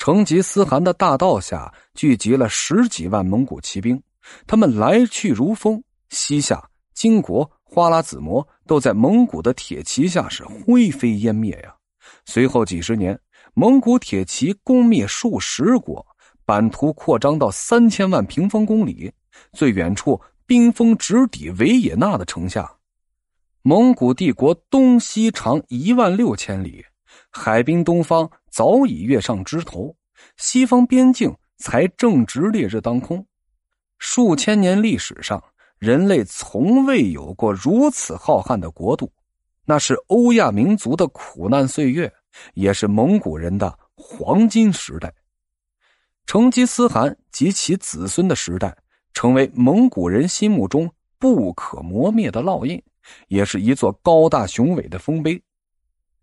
成吉思汗的大道下聚集了十几万蒙古骑兵，他们来去如风，西夏、金国、花剌子模都在蒙古的铁骑下是灰飞烟灭呀。随后几十年，蒙古铁骑攻灭数十国，版图扩张到三千万平方公里，最远处冰封直抵维也纳的城下。蒙古帝国东西长一万六千里，海滨东方。早已跃上枝头，西方边境才正值烈日当空。数千年历史上，人类从未有过如此浩瀚的国度，那是欧亚民族的苦难岁月，也是蒙古人的黄金时代。成吉思汗及其子孙的时代，成为蒙古人心目中不可磨灭的烙印，也是一座高大雄伟的丰碑。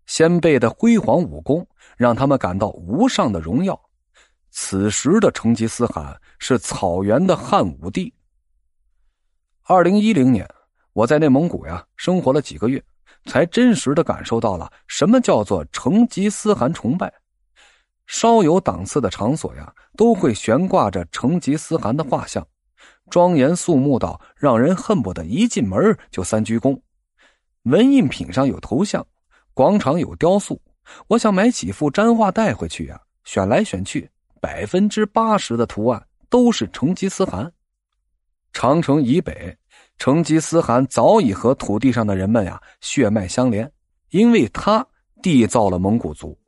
先辈的辉煌武功让他们感到无上的荣耀。此时的成吉思汗是草原的汉武帝。二零一零年，我在内蒙古呀生活了几个月，才真实的感受到了什么叫做成吉思汗崇拜。稍有档次的场所呀，都会悬挂着成吉思汗的画像，庄严肃穆到让人恨不得一进门就三鞠躬。文印品上有头像。广场有雕塑，我想买几幅粘画带回去呀。选来选去，百分之八十的图案都是成吉思汗。长城以北，成吉思汗早已和土地上的人们呀血脉相连，因为他缔造了蒙古族。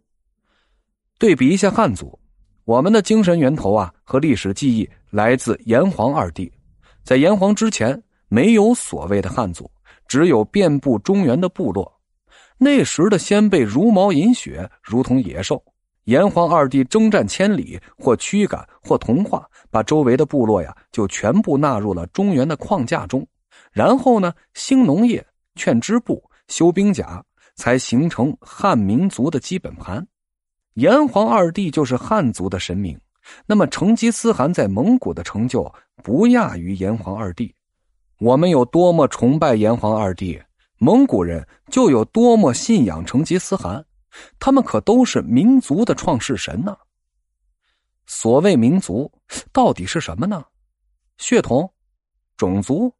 对比一下汉族，我们的精神源头啊和历史记忆来自炎黄二帝，在炎黄之前没有所谓的汉族，只有遍布中原的部落。那时的先辈茹毛饮血，如同野兽。炎黄二帝征战千里，或驱赶，或同化，把周围的部落呀就全部纳入了中原的框架中。然后呢，兴农业，劝织布，修兵甲，才形成汉民族的基本盘。炎黄二帝就是汉族的神明。那么成吉思汗在蒙古的成就不亚于炎黄二帝。我们有多么崇拜炎黄二帝？蒙古人就有多么信仰成吉思汗，他们可都是民族的创世神呢。所谓民族，到底是什么呢？血统、种族、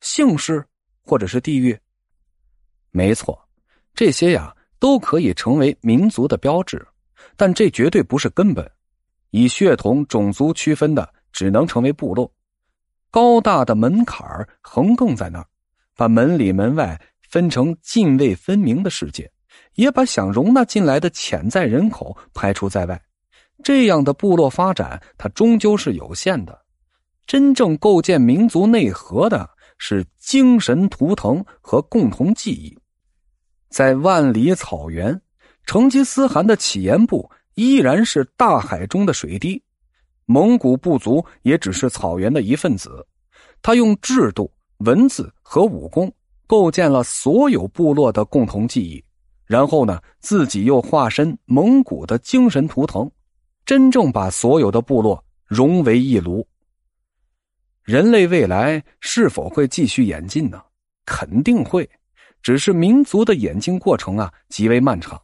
姓氏，或者是地域？没错，这些呀都可以成为民族的标志，但这绝对不是根本。以血统、种族区分的，只能成为部落。高大的门槛横亘在那儿，把门里门外。分成泾渭分明的世界，也把想容纳进来的潜在人口排除在外。这样的部落发展，它终究是有限的。真正构建民族内核的是精神图腾和共同记忆。在万里草原，成吉思汗的起源部依然是大海中的水滴，蒙古部族也只是草原的一份子。他用制度、文字和武功。构建了所有部落的共同记忆，然后呢，自己又化身蒙古的精神图腾，真正把所有的部落融为一炉。人类未来是否会继续演进呢？肯定会，只是民族的演进过程啊极为漫长，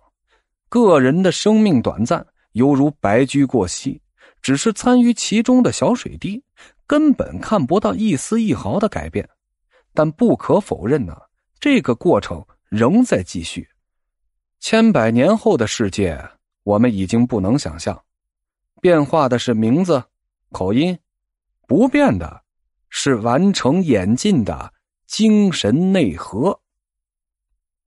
个人的生命短暂，犹如白驹过隙，只是参与其中的小水滴，根本看不到一丝一毫的改变。但不可否认呢，这个过程仍在继续。千百年后的世界，我们已经不能想象。变化的是名字、口音，不变的是完成演进的精神内核。